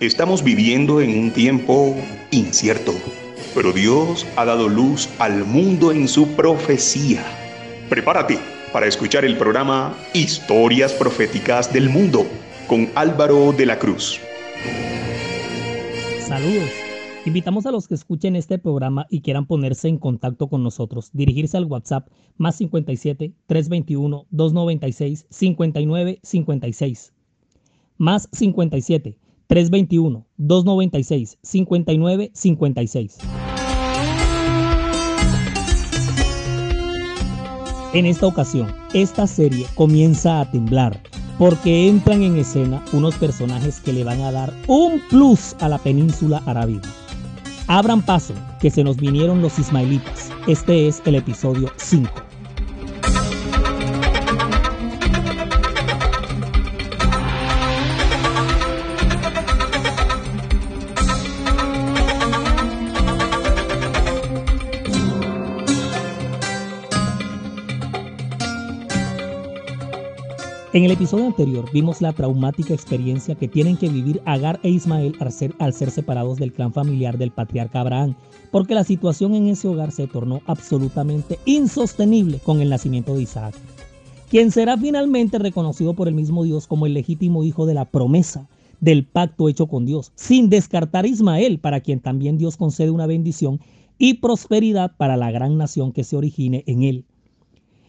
Estamos viviendo en un tiempo incierto, pero Dios ha dado luz al mundo en su profecía. Prepárate para escuchar el programa Historias Proféticas del Mundo con Álvaro de la Cruz. Saludos. Invitamos a los que escuchen este programa y quieran ponerse en contacto con nosotros, dirigirse al WhatsApp más 57 321 296 59 56. Más 57 321-296-5956. En esta ocasión, esta serie comienza a temblar porque entran en escena unos personajes que le van a dar un plus a la península arábiga. Abran paso, que se nos vinieron los ismaelitas. Este es el episodio 5. En el episodio anterior vimos la traumática experiencia que tienen que vivir Agar e Ismael al ser, separados del clan familiar del patriarca Abraham, porque la situación en ese hogar se tornó absolutamente insostenible con el nacimiento de Isaac, quien será finalmente reconocido por el mismo Dios como el legítimo hijo de la promesa del pacto hecho con Dios, sin descartar a Ismael, para quien también Dios concede una bendición y prosperidad para la gran nación que se origine en él.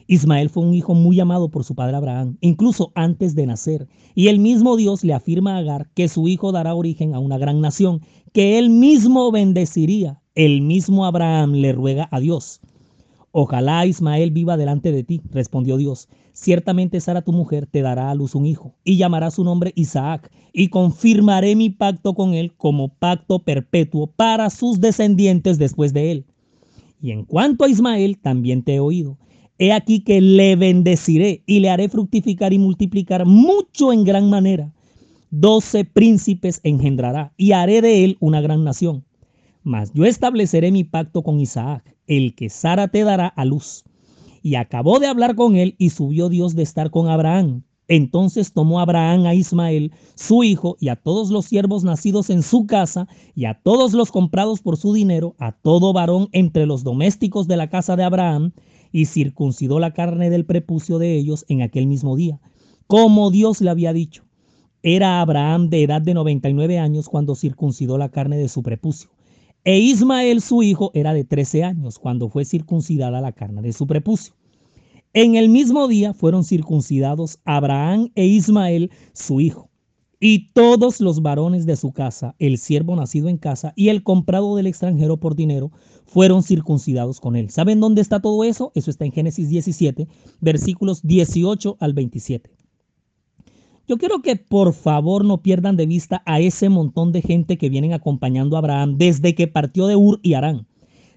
Ismael fue un hijo muy amado por su padre Abraham, incluso antes de nacer, y el mismo Dios le afirma a Agar que su hijo dará origen a una gran nación, que él mismo bendeciría. El mismo Abraham le ruega a Dios. Ojalá Ismael viva delante de ti, respondió Dios. Ciertamente Sara tu mujer te dará a luz un hijo, y llamará su nombre Isaac, y confirmaré mi pacto con él como pacto perpetuo para sus descendientes después de él. Y en cuanto a Ismael, también te he oído He aquí que le bendeciré y le haré fructificar y multiplicar mucho en gran manera. Doce príncipes engendrará y haré de él una gran nación. Mas yo estableceré mi pacto con Isaac, el que Sara te dará a luz. Y acabó de hablar con él y subió Dios de estar con Abraham. Entonces tomó Abraham a Ismael, su hijo, y a todos los siervos nacidos en su casa, y a todos los comprados por su dinero, a todo varón entre los domésticos de la casa de Abraham, y circuncidó la carne del prepucio de ellos en aquel mismo día, como Dios le había dicho. Era Abraham de edad de 99 años cuando circuncidó la carne de su prepucio. E Ismael su hijo era de 13 años cuando fue circuncidada la carne de su prepucio. En el mismo día fueron circuncidados Abraham e Ismael su hijo y todos los varones de su casa, el siervo nacido en casa y el comprado del extranjero por dinero, fueron circuncidados con él. ¿Saben dónde está todo eso? Eso está en Génesis 17, versículos 18 al 27. Yo quiero que por favor no pierdan de vista a ese montón de gente que vienen acompañando a Abraham desde que partió de Ur y Arán.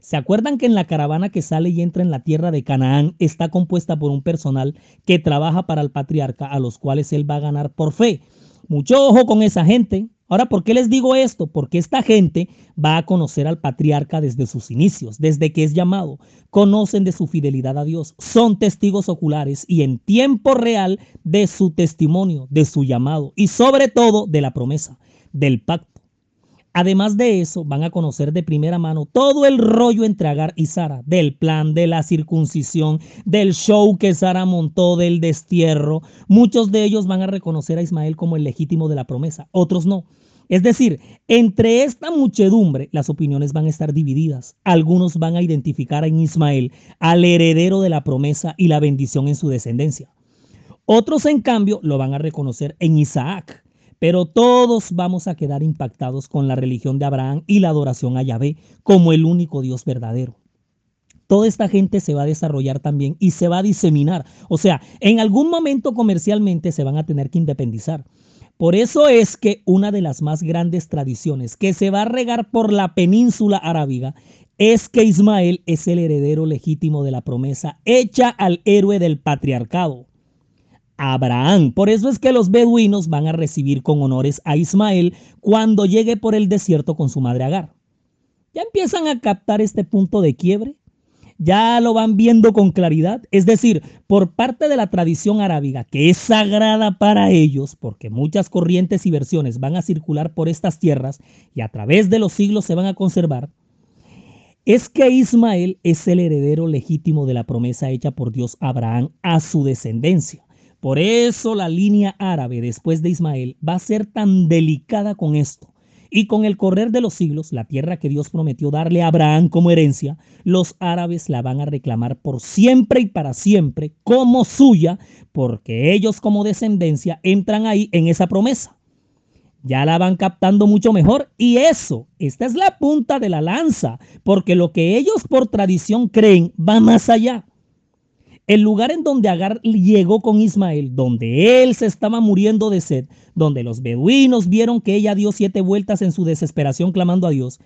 ¿Se acuerdan que en la caravana que sale y entra en la tierra de Canaán está compuesta por un personal que trabaja para el patriarca a los cuales él va a ganar por fe? Mucho ojo con esa gente. Ahora, ¿por qué les digo esto? Porque esta gente va a conocer al patriarca desde sus inicios, desde que es llamado. Conocen de su fidelidad a Dios, son testigos oculares y en tiempo real de su testimonio, de su llamado y sobre todo de la promesa, del pacto Además de eso, van a conocer de primera mano todo el rollo entre Agar y Sara, del plan de la circuncisión, del show que Sara montó, del destierro. Muchos de ellos van a reconocer a Ismael como el legítimo de la promesa, otros no. Es decir, entre esta muchedumbre las opiniones van a estar divididas. Algunos van a identificar en Ismael al heredero de la promesa y la bendición en su descendencia. Otros, en cambio, lo van a reconocer en Isaac, pero todos vamos a quedar impactados con la religión de Abraham y la adoración a Yahvé como el único Dios verdadero. Toda esta gente se va a desarrollar también y se va a diseminar. O sea, en algún momento comercialmente se van a tener que independizar. Por eso es que una de las más grandes tradiciones que se va a regar por la península arábiga es que Ismael es el heredero legítimo de la promesa hecha al héroe del patriarcado. Abraham. Por eso es que los beduinos van a recibir con honores a Ismael cuando llegue por el desierto con su madre Agar. ¿Ya empiezan a captar este punto de quiebre? ya lo van viendo con claridad. Es decir, por parte de la tradición arábiga, que es sagrada para ellos, porque muchas corrientes y versiones van a circular por estas tierras y a través de los siglos se van a conservar, es que Ismael es el heredero legítimo de la promesa hecha por Dios a Abraham a su descendencia. Por eso la línea árabe después de Ismael va a ser tan delicada con esto y con el correr de los siglos, la tierra que Dios prometió darle a Abraham como herencia, los árabes la van a reclamar por siempre y para siempre como suya, porque ellos como descendencia entran ahí en esa promesa. Ya la van captando mucho mejor y eso, esta es la punta de la lanza, porque lo que ellos por tradición creen va más allá. El lugar en donde Agar llegó con Ismael, donde él se estaba muriendo de sed, donde los beduinos vieron que ella dio siete vueltas en su desesperación clamando a Dios,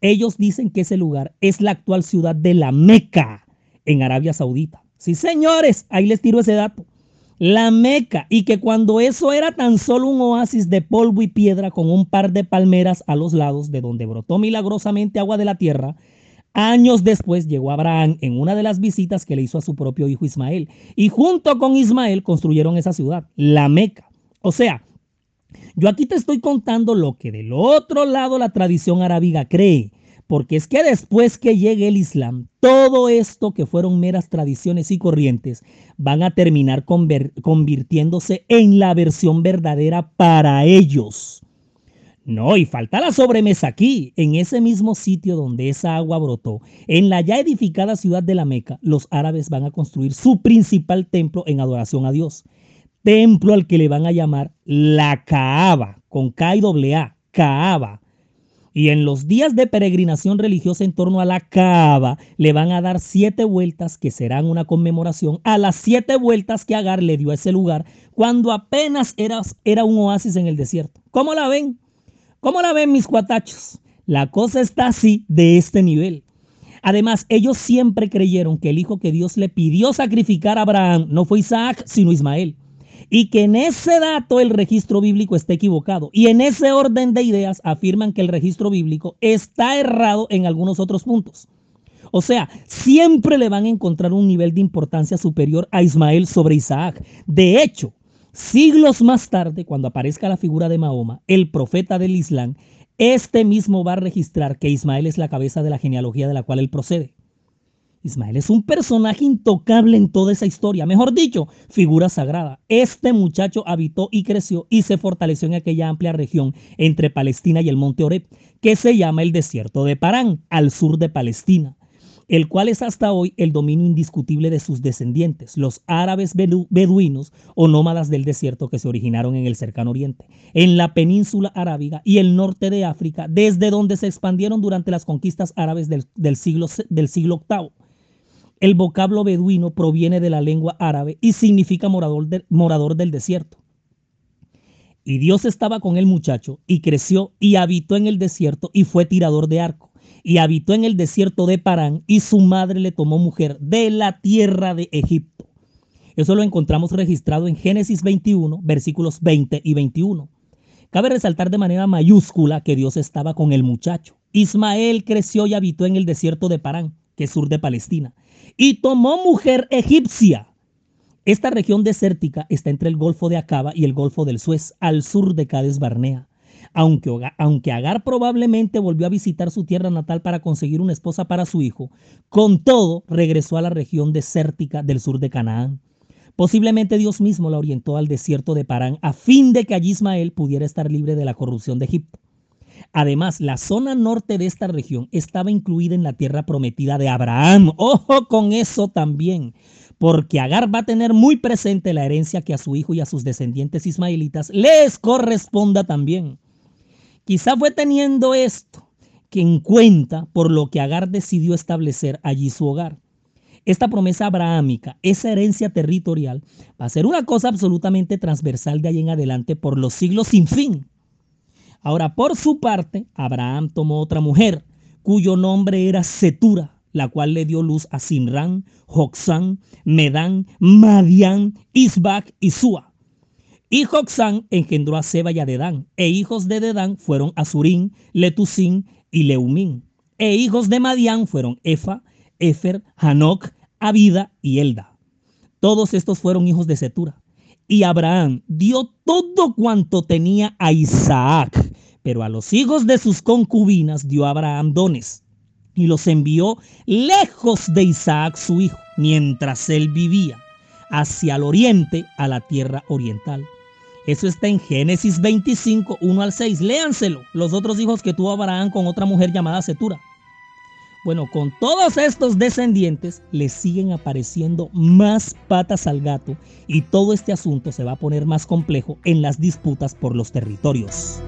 ellos dicen que ese lugar es la actual ciudad de la Meca en Arabia Saudita. Sí, señores, ahí les tiro ese dato. La Meca, y que cuando eso era tan solo un oasis de polvo y piedra con un par de palmeras a los lados de donde brotó milagrosamente agua de la tierra, Años después llegó Abraham en una de las visitas que le hizo a su propio hijo Ismael y junto con Ismael construyeron esa ciudad, la Meca. O sea, yo aquí te estoy contando lo que del otro lado la tradición arábiga cree, porque es que después que llegue el Islam, todo esto que fueron meras tradiciones y corrientes van a terminar convirtiéndose en la versión verdadera para ellos. No, y falta la sobremesa aquí, en ese mismo sitio donde esa agua brotó, en la ya edificada ciudad de la Meca, los árabes van a construir su principal templo en adoración a Dios. Templo al que le van a llamar la Kaaba, con K y A, Kaaba. Y en los días de peregrinación religiosa en torno a la Kaaba, le van a dar siete vueltas que serán una conmemoración a las siete vueltas que Agar le dio a ese lugar cuando apenas era, era un oasis en el desierto. ¿Cómo la ven? ¿Cómo la ven mis cuatachos? La cosa está así de este nivel. Además, ellos siempre creyeron que el hijo que Dios le pidió sacrificar a Abraham no fue Isaac, sino Ismael. Y que en ese dato el registro bíblico está equivocado. Y en ese orden de ideas afirman que el registro bíblico está errado en algunos otros puntos. O sea, siempre le van a encontrar un nivel de importancia superior a Ismael sobre Isaac. De hecho, Siglos más tarde, cuando aparezca la figura de Mahoma, el profeta del Islam, este mismo va a registrar que Ismael es la cabeza de la genealogía de la cual él procede. Ismael es un personaje intocable en toda esa historia, mejor dicho, figura sagrada. Este muchacho habitó y creció y se fortaleció en aquella amplia región entre Palestina y el monte Oreb, que se llama el desierto de Parán, al sur de Palestina el cual es hasta hoy el dominio indiscutible de sus descendientes, los árabes beduinos o nómadas del desierto que se originaron en el cercano oriente, en la península arábiga y el norte de África, desde donde se expandieron durante las conquistas árabes del, siglo, del VIII. El vocablo beduino proviene de la lengua árabe y significa morador, morador del desierto. Y Dios estaba con el muchacho y creció y habitó en el desierto y fue tirador de arco y habitó en el desierto de Parán y su madre le tomó mujer de la tierra de Egipto. Eso lo encontramos registrado en Génesis 21, versículos 20 y 21. Cabe resaltar de manera mayúscula que Dios estaba con el muchacho. Ismael creció y habitó en el desierto de Parán, que es sur de Palestina, y tomó mujer egipcia. Esta región desértica está entre el Golfo de Acaba y el Golfo del Suez, al sur de Cades Barnea. Aunque, Agar probablemente volvió a visitar su tierra natal para conseguir una esposa para su hijo, con todo regresó a la región desértica del sur de Canaán. Posiblemente Dios mismo la orientó al desierto de Parán a fin de que allí Ismael pudiera estar libre de la corrupción de Egipto. Además, la zona norte de esta región estaba incluida en la tierra prometida de Abraham. Ojo con eso también, porque Agar va a tener muy presente la herencia que a su hijo y a sus descendientes ismaelitas les corresponda también. Quizá fue teniendo esto que en cuenta por lo que Agar decidió establecer allí su hogar. Esta promesa abrahámica, esa herencia territorial, va a ser una cosa absolutamente transversal de ahí en adelante por los siglos sin fin. Ahora, por su parte, Abraham tomó otra mujer, cuyo nombre era Setura, la cual le dio luz a Sinran, Joxán, Medán, Madián, Isbac y Sua. Y Joxán engendró a Seba y a Dedán, e hijos de Dedán fueron Azurín, Letusín y Leumín. E hijos de Madián fueron Efa, Efer, Hanok, Abida y Elda. Todos estos fueron hijos de Setura. Y Abraham dio todo cuanto tenía a Isaac, pero a los hijos de sus concubinas dio Abraham dones y los envió lejos de Isaac su hijo, mientras él vivía, hacia el oriente, a la tierra oriental. Eso está en Génesis 25, 1 al 6. Léanselo. Los otros hijos que tuvo Abraham con otra mujer llamada Setura. Bueno, con todos estos descendientes le siguen apareciendo más patas al gato y todo este asunto se va a poner más complejo en las disputas por los territorios.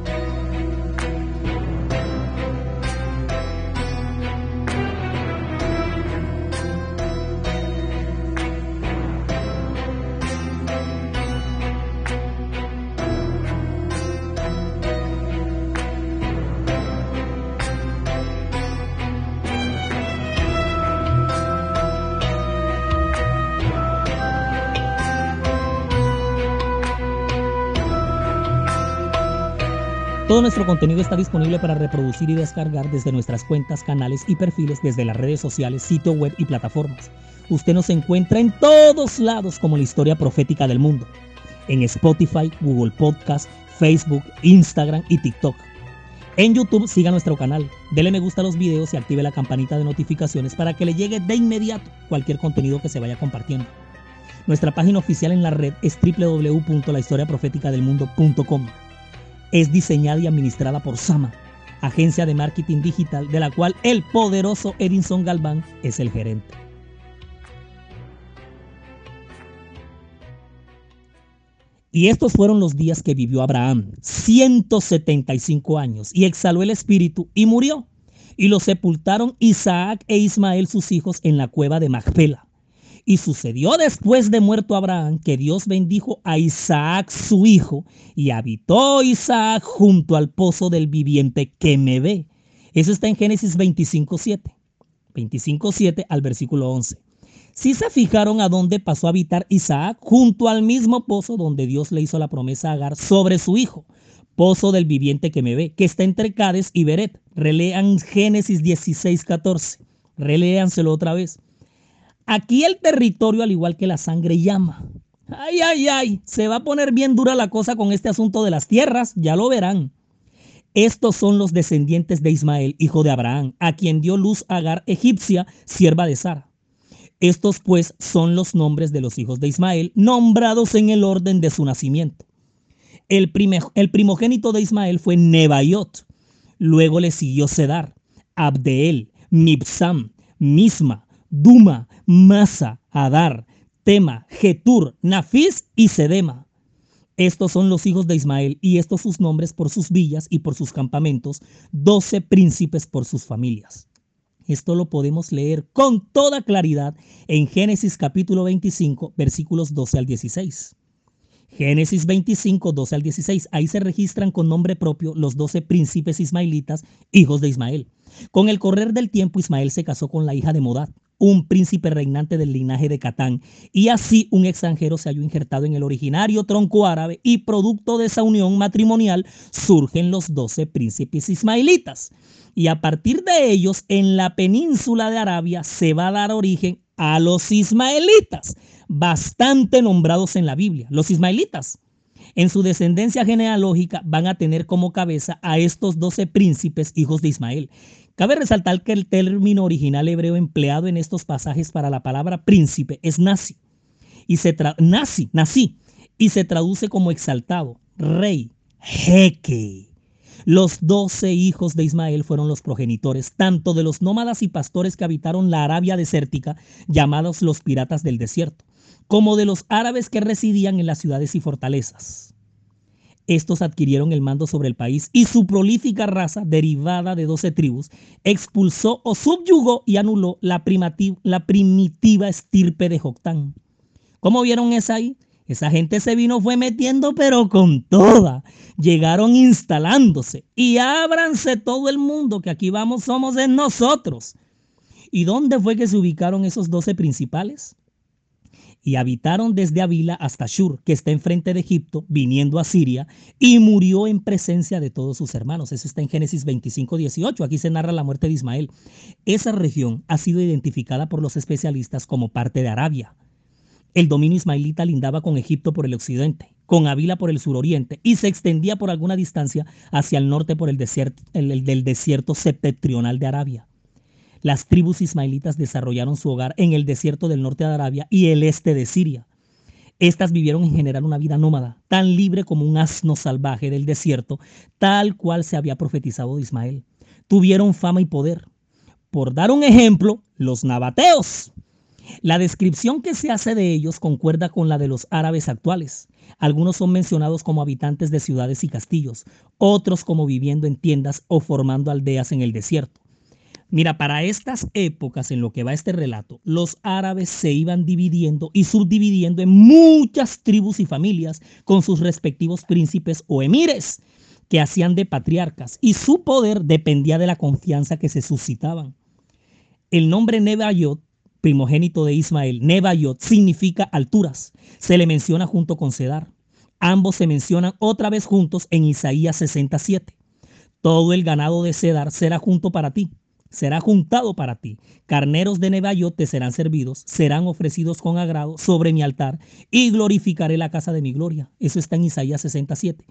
Nuestro contenido está disponible para reproducir y descargar desde nuestras cuentas, canales y perfiles desde las redes sociales, sitio web y plataformas. Usted nos encuentra en todos lados como la historia profética del mundo. En Spotify, Google Podcast, Facebook, Instagram y TikTok. En YouTube siga nuestro canal, dele me gusta a los videos y active la campanita de notificaciones para que le llegue de inmediato cualquier contenido que se vaya compartiendo. Nuestra página oficial en la red es www.lahistoriaprofeticadelmundo.com es diseñada y administrada por Sama, agencia de marketing digital de la cual el poderoso Edinson Galván es el gerente. Y estos fueron los días que vivió Abraham, 175 años, y exhaló el espíritu y murió. Y lo sepultaron Isaac e Ismael sus hijos en la cueva de Magpela. Y sucedió después de muerto Abraham que Dios bendijo a Isaac su hijo y habitó Isaac junto al pozo del viviente que me ve. Eso está en Génesis 25.7. 25.7 al versículo 11. Si se fijaron a dónde pasó a habitar Isaac, junto al mismo pozo donde Dios le hizo la promesa a Agar sobre su hijo, pozo del viviente que me ve, que está entre Cades y Beret. Relean Génesis 16.14. Reléanselo otra vez. Aquí el territorio, al igual que la sangre, llama. Ay, ay, ay, se va a poner bien dura la cosa con este asunto de las tierras, ya lo verán. Estos son los descendientes de Ismael, hijo de Abraham, a quien dio luz Agar egipcia, sierva de Sara. Estos pues son los nombres de los hijos de Ismael, nombrados en el orden de su nacimiento. El, el primogénito de Ismael fue Nebaiot, luego le siguió Sedar, Abdeel, Mibsam, Misma, Duma, Masa, Adar, Tema, Getur, Nafis y Sedema. Estos son los hijos de Ismael y estos sus nombres por sus villas y por sus campamentos, doce príncipes por sus familias. Esto lo podemos leer con toda claridad en Génesis capítulo 25, versículos 12 al 16. Génesis 25, 12 al 16. Ahí se registran con nombre propio los doce príncipes ismaelitas, hijos de Ismael. Con el correr del tiempo, Ismael se casó con la hija de Modad, un príncipe reinante del linaje de Catán, y así un extranjero se halló injertado en el originario tronco árabe y producto de esa unión matrimonial surgen los doce príncipes ismaelitas. Y a partir de ellos, en la península de Arabia se va a dar origen a los ismaelitas, bastante nombrados en la Biblia, los ismaelitas. En su descendencia genealógica van a tener como cabeza a estos doce príncipes hijos de Ismael, Cabe resaltar que el término original hebreo empleado en estos pasajes para la palabra príncipe es nazi. Y se nazi, nací, y se traduce como exaltado, rey, jeque. Los doce hijos de Ismael fueron los progenitores tanto de los nómadas y pastores que habitaron la Arabia desértica, llamados los piratas del desierto, como de los árabes que residían en las ciudades y fortalezas. Estos adquirieron el mando sobre el país y su prolífica raza, derivada de doce tribus, expulsó o subyugó y anuló la, primitiva estirpe de Joctán. ¿Cómo vieron esa ahí? Esa gente se vino, fue metiendo, pero con toda. Llegaron instalándose. Y ábranse todo el mundo, que aquí vamos, somos de nosotros. ¿Y dónde fue que se ubicaron esos doce principales? Y habitaron desde Avila hasta Shur, que está enfrente de Egipto, viniendo a Siria, y murió en presencia de todos sus hermanos. Eso está en Génesis 25, 18. Aquí se narra la muerte de Ismael. Esa región ha sido identificada por los especialistas como parte de Arabia. El dominio ismaelita lindaba con Egipto por el occidente, con Avila por el suroriente y se extendía por alguna distancia hacia el norte por el desierto, el, del desierto septentrional de Arabia. Las tribus ismaelitas desarrollaron su hogar en el desierto del norte de Arabia y el este de Siria. Estas vivieron en general una vida nómada, tan libre como un asno salvaje del desierto, tal cual se había profetizado de Ismael. Tuvieron fama y poder. Por dar un ejemplo, los nabateos. La descripción que se hace de ellos concuerda con la de los árabes actuales. Algunos son mencionados como habitantes de ciudades y castillos, otros como viviendo en tiendas o formando aldeas en el desierto. Mira, para estas épocas en lo que va este relato, los árabes se iban dividiendo y subdividiendo en muchas tribus y familias con sus respectivos príncipes o emires que hacían de patriarcas y su poder dependía de la confianza que se suscitaban. El nombre Nebayot, primogénito de Ismael, Nebayot significa alturas. Se le menciona junto con Cedar. Ambos se mencionan otra vez juntos en Isaías 67. Todo el ganado de Cedar será junto para ti será juntado para ti. Carneros de Nebayot te serán servidos, serán ofrecidos con agrado sobre mi altar y glorificaré la casa de mi gloria. Eso está en Isaías 67.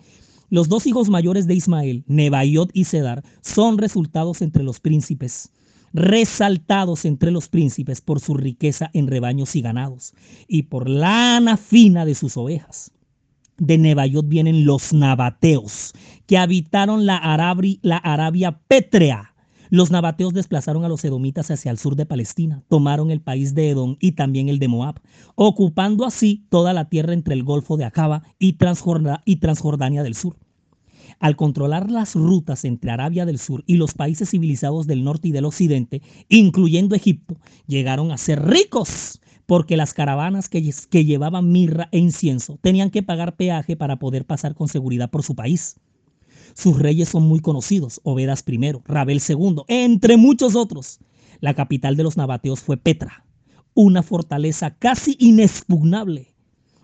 Los dos hijos mayores de Ismael, Nebayot y Cedar, son resultados entre los príncipes, resaltados entre los príncipes por su riqueza en rebaños y ganados y por lana fina de sus ovejas. De Nebayot vienen los nabateos, que habitaron la, la Arabia pétrea los nabateos desplazaron a los edomitas hacia el sur de Palestina, tomaron el país de Edom y también el de Moab, ocupando así toda la tierra entre el Golfo de Acaba y, Transjordania del sur. Al controlar las rutas entre Arabia del Sur y los países civilizados del norte y del occidente, incluyendo Egipto, llegaron a ser ricos porque las caravanas que, que, llevaban mirra e incienso tenían que pagar peaje para poder pasar con seguridad por su país. Sus reyes son muy conocidos, Obedas I, Rabel II, entre muchos otros. La capital de los nabateos fue Petra, una fortaleza casi inexpugnable.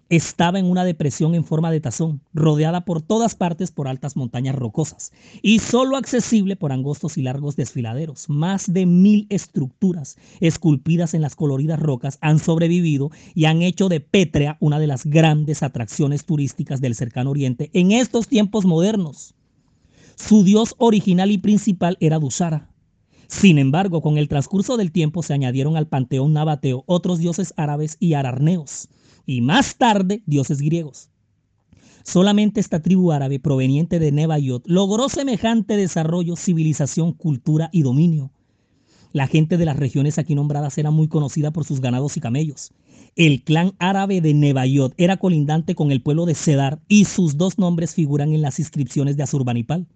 Estaba en una depresión en forma de tazón, rodeada por todas partes por altas montañas rocosas y solo accesible por angostos y largos desfiladeros. Más de mil estructuras esculpidas en las coloridas rocas han sobrevivido y han hecho de Petra una de las grandes atracciones turísticas del cercano oriente en estos tiempos modernos. Su dios original y principal era Dusara. Sin embargo, con el transcurso del tiempo se añadieron al panteón nabateo otros dioses árabes y ararneos, y más tarde dioses griegos. Solamente esta tribu árabe proveniente de Nebayot logró semejante desarrollo, civilización, cultura y dominio. La gente de las regiones aquí nombradas era muy conocida por sus ganados y camellos. El clan árabe de Nebayot era colindante con el pueblo de Sedar y sus dos nombres figuran en las inscripciones de Azurbanipal.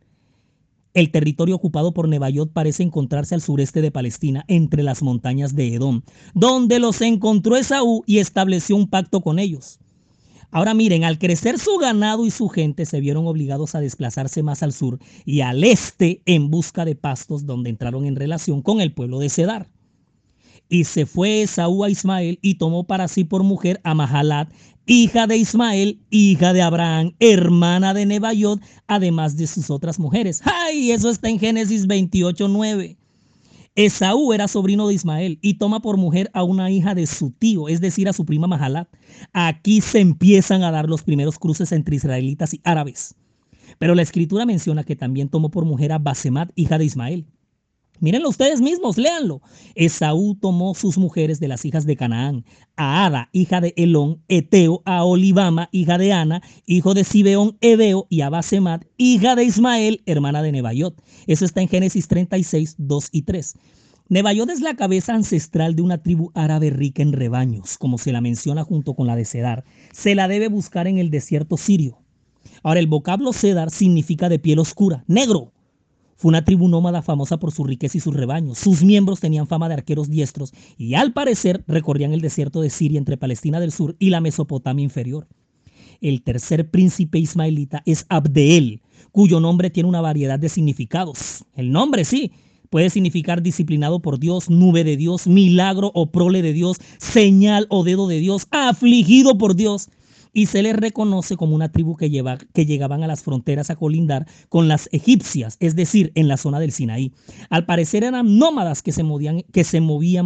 El territorio ocupado por Nebayot parece encontrarse al sureste de Palestina, entre las montañas de Edom, donde los encontró Esaú y estableció un pacto con ellos. Ahora miren, al crecer su ganado y su gente se vieron obligados a desplazarse más al sur y al este en busca de pastos donde entraron en relación con el pueblo de Sedar. Y se fue Esaú a Ismael y tomó para sí por mujer a Mahalat, hija de Ismael, hija de Abraham, hermana de Nebayot, además de sus otras mujeres. ¡Ay! Eso está en Génesis 28, 9. Esaú era sobrino de Ismael y toma por mujer a una hija de su tío, es decir, a su prima Mahalat. Aquí se empiezan a dar los primeros cruces entre israelitas y árabes. Pero la escritura menciona que también tomó por mujer a Basemat, hija de Ismael. Mírenlo ustedes mismos, léanlo. Esaú tomó sus mujeres de las hijas de Canaán, a Ada, hija de Elón, Eteo, a Olivama, hija de Ana, hijo de Sibeón, Ebeo, y a Basemat, hija de Ismael, hermana de Nebayot. Eso está en Génesis 36, 2 y 3. Nebayot es la cabeza ancestral de una tribu árabe rica en rebaños, como se la menciona junto con la de Cedar. Se la debe buscar en el desierto sirio. Ahora, el vocablo Cedar significa de piel oscura, negro. Fue una tribu nómada famosa por su riqueza y sus rebaños. Sus miembros tenían fama de arqueros diestros y al parecer recorrían el desierto de Siria entre Palestina del Sur y la Mesopotamia inferior. El tercer príncipe ismaelita es Abdeel, cuyo nombre tiene una variedad de significados. El nombre sí, Puede significar disciplinado por Dios, nube de Dios, milagro o prole de Dios, señal o dedo de Dios, afligido por Dios y se les reconoce como una tribu que, llegaban a las fronteras a colindar con las egipcias, es decir, en la zona del Sinaí. Al parecer eran nómadas que se movían,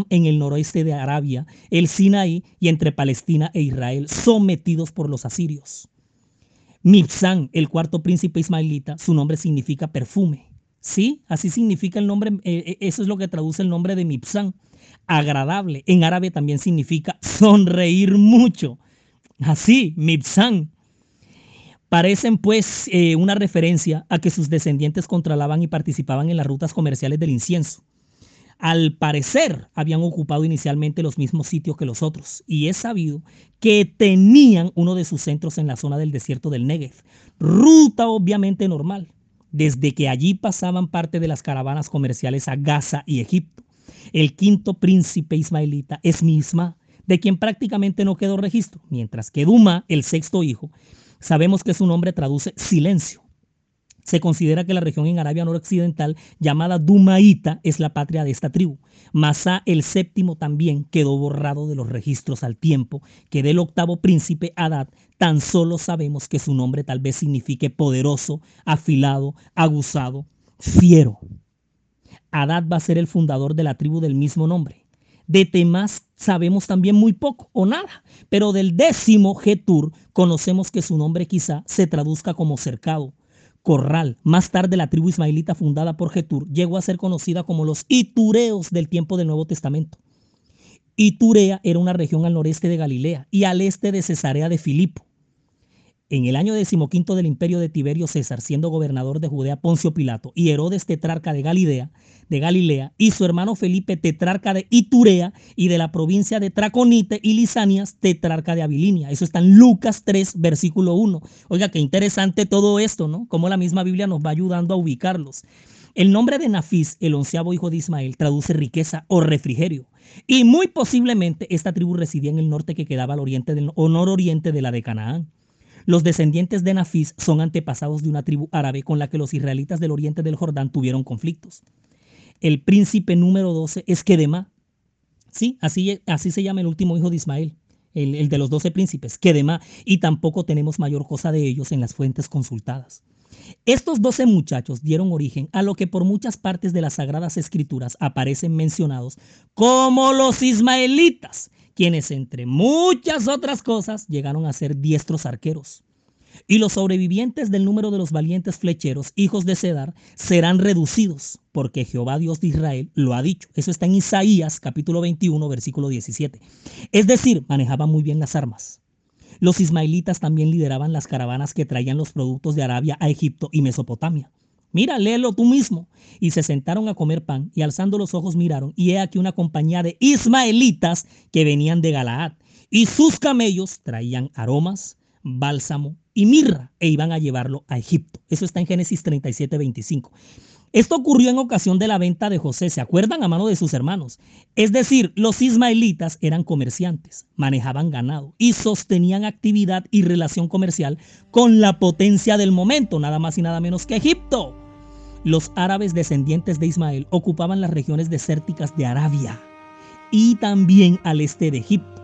en el noroeste de Arabia, el Sinaí y entre Palestina e Israel, sometidos por los asirios. Mibsán, el cuarto príncipe ismaelita, su nombre significa perfume. Sí, así significa el nombre, eh, eh, eso es lo que traduce el nombre de Mibsán. Agradable. En árabe también significa sonreír mucho. Así, Mibsán. Parecen pues eh, una referencia a que sus descendientes controlaban y participaban en las rutas comerciales del incienso. Al parecer habían ocupado inicialmente los mismos sitios que los otros y es sabido que tenían uno de sus centros en la zona del desierto del Negev, ruta obviamente normal, desde que allí pasaban parte de las caravanas comerciales a Gaza y Egipto. El quinto príncipe ismaelita es Misma, de quien prácticamente no quedó registro, mientras que Duma, el sexto hijo, sabemos que su nombre traduce silencio. Se considera que la región en Arabia noroccidental llamada Dumaita es la patria de esta tribu. Masá el séptimo también quedó borrado de los registros al tiempo que del octavo príncipe Adad tan solo sabemos que su nombre tal vez signifique poderoso, afilado, aguzado, fiero. Adad va a ser el fundador de la tribu del mismo nombre. De Temás sabemos también muy poco o nada, pero del décimo Getur conocemos que su nombre quizá se traduzca como cercado, corral. Más tarde la tribu ismaelita fundada por Getur llegó a ser conocida como los Itureos del tiempo del Nuevo Testamento. Iturea era una región al noreste de Galilea y al este de Cesarea de Filipo. En el año decimoquinto del imperio de Tiberio César, siendo gobernador de Judea Poncio Pilato y Herodes tetrarca de Galilea, de Galilea, y su hermano Felipe tetrarca de Iturea y de la provincia de Traconite y Lisanias tetrarca de Abilinia. Eso está en Lucas 3, versículo 1. Oiga, qué interesante todo esto, ¿no? Cómo la misma Biblia nos va ayudando a ubicarlos. El nombre de Nafis, el onceavo hijo de Ismael, traduce riqueza o refrigerio. Y muy posiblemente esta tribu residía en el norte que quedaba al oriente del, o nororiente de la de Canaán. Los descendientes de Nafis son antepasados de una tribu árabe con la que los israelitas del oriente del Jordán tuvieron conflictos. El príncipe número 12 es Kedema. Sí, así, así se llama el último hijo de Ismael, el, el de los doce príncipes, Kedema, y tampoco tenemos mayor cosa de ellos en las fuentes consultadas. Estos doce muchachos dieron origen a lo que por muchas partes de las Sagradas Escrituras aparecen mencionados como los ismaelitas, quienes entre muchas otras cosas llegaron a ser diestros arqueros. Y los sobrevivientes del número de los valientes flecheros, hijos de Cedar, serán reducidos, porque Jehová Dios de Israel lo ha dicho. Eso está en Isaías capítulo 21, versículo 17. Es decir, manejaban muy bien las armas. Los ismaelitas también lideraban las caravanas que traían los productos de Arabia a Egipto y Mesopotamia. Mira, léelo tú mismo. Y se sentaron a comer pan y alzando los ojos miraron y he aquí una compañía de ismaelitas que venían de Galaad. Y sus camellos traían aromas, bálsamo y mirra e iban a llevarlo a Egipto. Eso está en Génesis 37, 25. Esto ocurrió en ocasión de la venta de José, ¿se acuerdan? A mano de sus hermanos. Es decir, los ismaelitas eran comerciantes, manejaban ganado y sostenían actividad y relación comercial con la potencia del momento, nada más y nada menos que Egipto. Los árabes descendientes de Ismael ocupaban las regiones desérticas de Arabia y también al este de Egipto,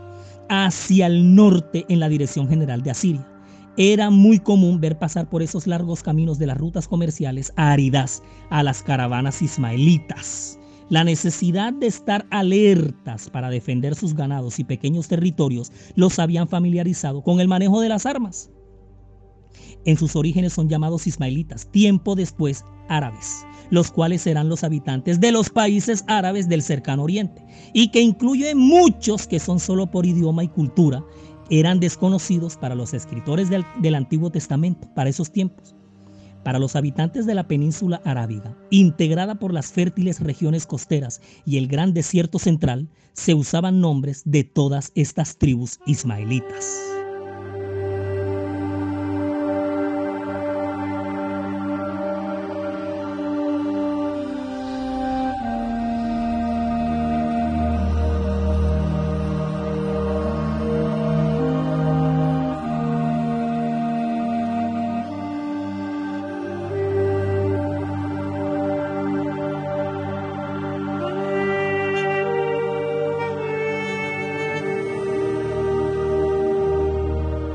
hacia el norte en la dirección general de Asiria. Era muy común ver pasar por esos largos caminos de las rutas comerciales áridas a las caravanas ismaelitas. La necesidad de estar alertas para defender sus ganados y pequeños territorios los habían familiarizado con el manejo de las armas. En sus orígenes son llamados ismaelitas, tiempo después árabes, los cuales serán los habitantes de los países árabes del cercano oriente, y que incluye muchos que son solo por idioma y cultura eran desconocidos para los escritores del, Antiguo Testamento para esos tiempos. Para los habitantes de la península arábiga, integrada por las fértiles regiones costeras y el gran desierto central, se usaban nombres de todas estas tribus ismaelitas.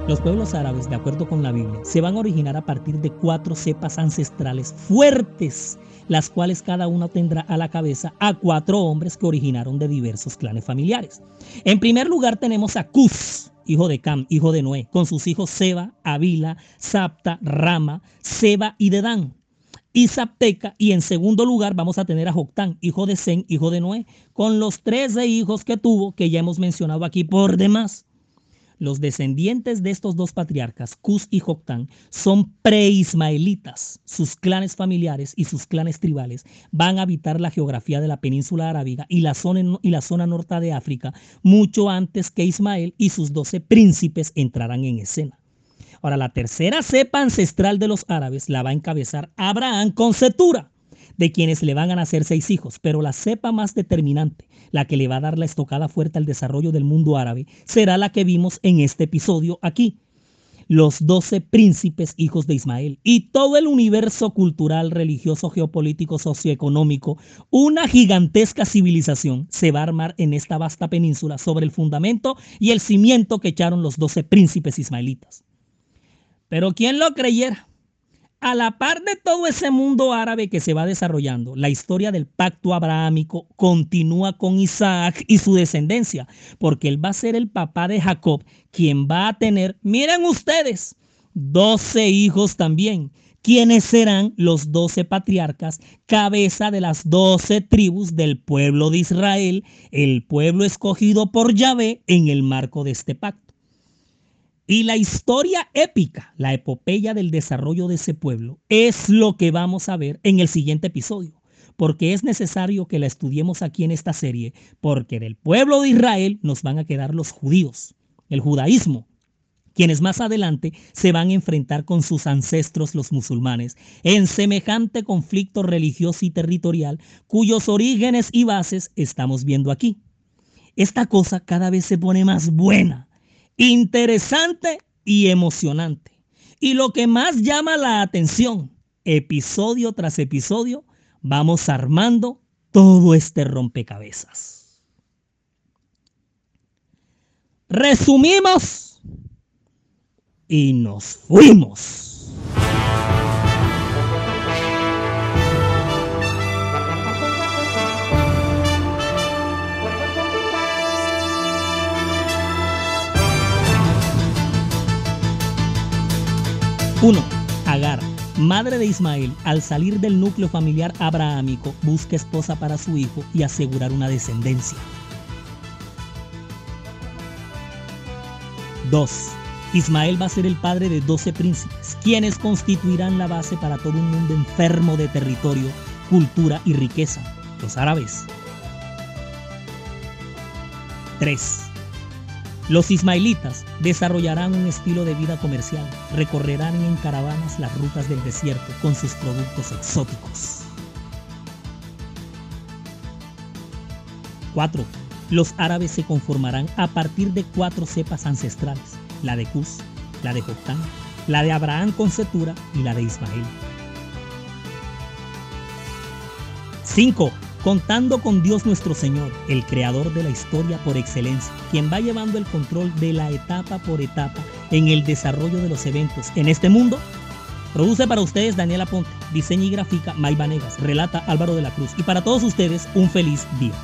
Los pueblos árabes, de acuerdo con la Biblia, se van a originar a partir de cuatro cepas ancestrales fuertes, las cuales cada una tendrá a la cabeza a cuatro hombres que originaron de diversos clanes familiares. En primer lugar tenemos a Cus, hijo de Cam, hijo de Noé, con sus hijos Seba, Avila, Sapta, Rama, Seba y Dedán y Zapteca. Y en segundo lugar vamos a tener a Joctán, hijo de Zen, hijo de Noé, con los trece hijos que tuvo, que ya hemos mencionado aquí por demás. Los descendientes de estos dos patriarcas, Cus y Joctán, son preismaelitas. Sus clanes familiares y sus clanes tribales van a habitar la geografía de la península arábiga y la zona, y la zona norte de África mucho antes que Ismael y sus doce príncipes entraran en escena. Ahora, la tercera cepa ancestral de los árabes la va a encabezar Abraham con Setura, de quienes le van a nacer seis hijos, pero la cepa más determinante la que le va a dar la estocada fuerte al desarrollo del mundo árabe, será la que vimos en este episodio aquí. Los doce príncipes hijos de Ismael y todo el universo cultural, religioso, geopolítico, socioeconómico, una gigantesca civilización se va a armar en esta vasta península sobre el fundamento y el cimiento que echaron los doce príncipes ismaelitas. Pero ¿quién lo creyera? A la par de todo ese mundo árabe que se va desarrollando, la historia del pacto abrahámico continúa con Isaac y su descendencia, porque él va a ser el papá de Jacob, quien va a tener, miren ustedes, doce hijos también, quienes serán los doce patriarcas, cabeza de las doce tribus del pueblo de Israel, el pueblo escogido por Yahvé en el marco de este pacto. Y la historia épica, la epopeya del desarrollo de ese pueblo, es lo que vamos a ver en el siguiente episodio, porque es necesario que la estudiemos aquí en esta serie, porque del pueblo de Israel nos van a quedar los judíos, el judaísmo, quienes más adelante se van a enfrentar con sus ancestros los musulmanes en semejante conflicto religioso y territorial cuyos orígenes y bases estamos viendo aquí. Esta cosa cada vez se pone más buena interesante y emocionante. Y lo que más llama la atención, episodio tras episodio, vamos armando todo este rompecabezas. Resumimos y nos fuimos. 1. Agar, madre de Ismael, al salir del núcleo familiar abrahámico, busca esposa para su hijo y asegurar una descendencia. 2. Ismael va a ser el padre de 12 príncipes, quienes constituirán la base para todo un mundo enfermo de territorio, cultura y riqueza, los árabes. 3. Los ismaelitas desarrollarán un estilo de vida comercial, recorrerán en caravanas las rutas del desierto con sus productos exóticos. 4. Los árabes se conformarán a partir de cuatro cepas ancestrales, la de Cus, la de Joctán, la de Abraham con Setura y la de Ismael. 5 contando con Dios nuestro Señor, el creador de la historia por excelencia, quien va llevando el control de la etapa por etapa en el desarrollo de los eventos en este mundo. Produce para ustedes Daniela Ponte, diseña y gráfica May Vanegas, relata Álvaro de la Cruz y para todos ustedes un feliz día.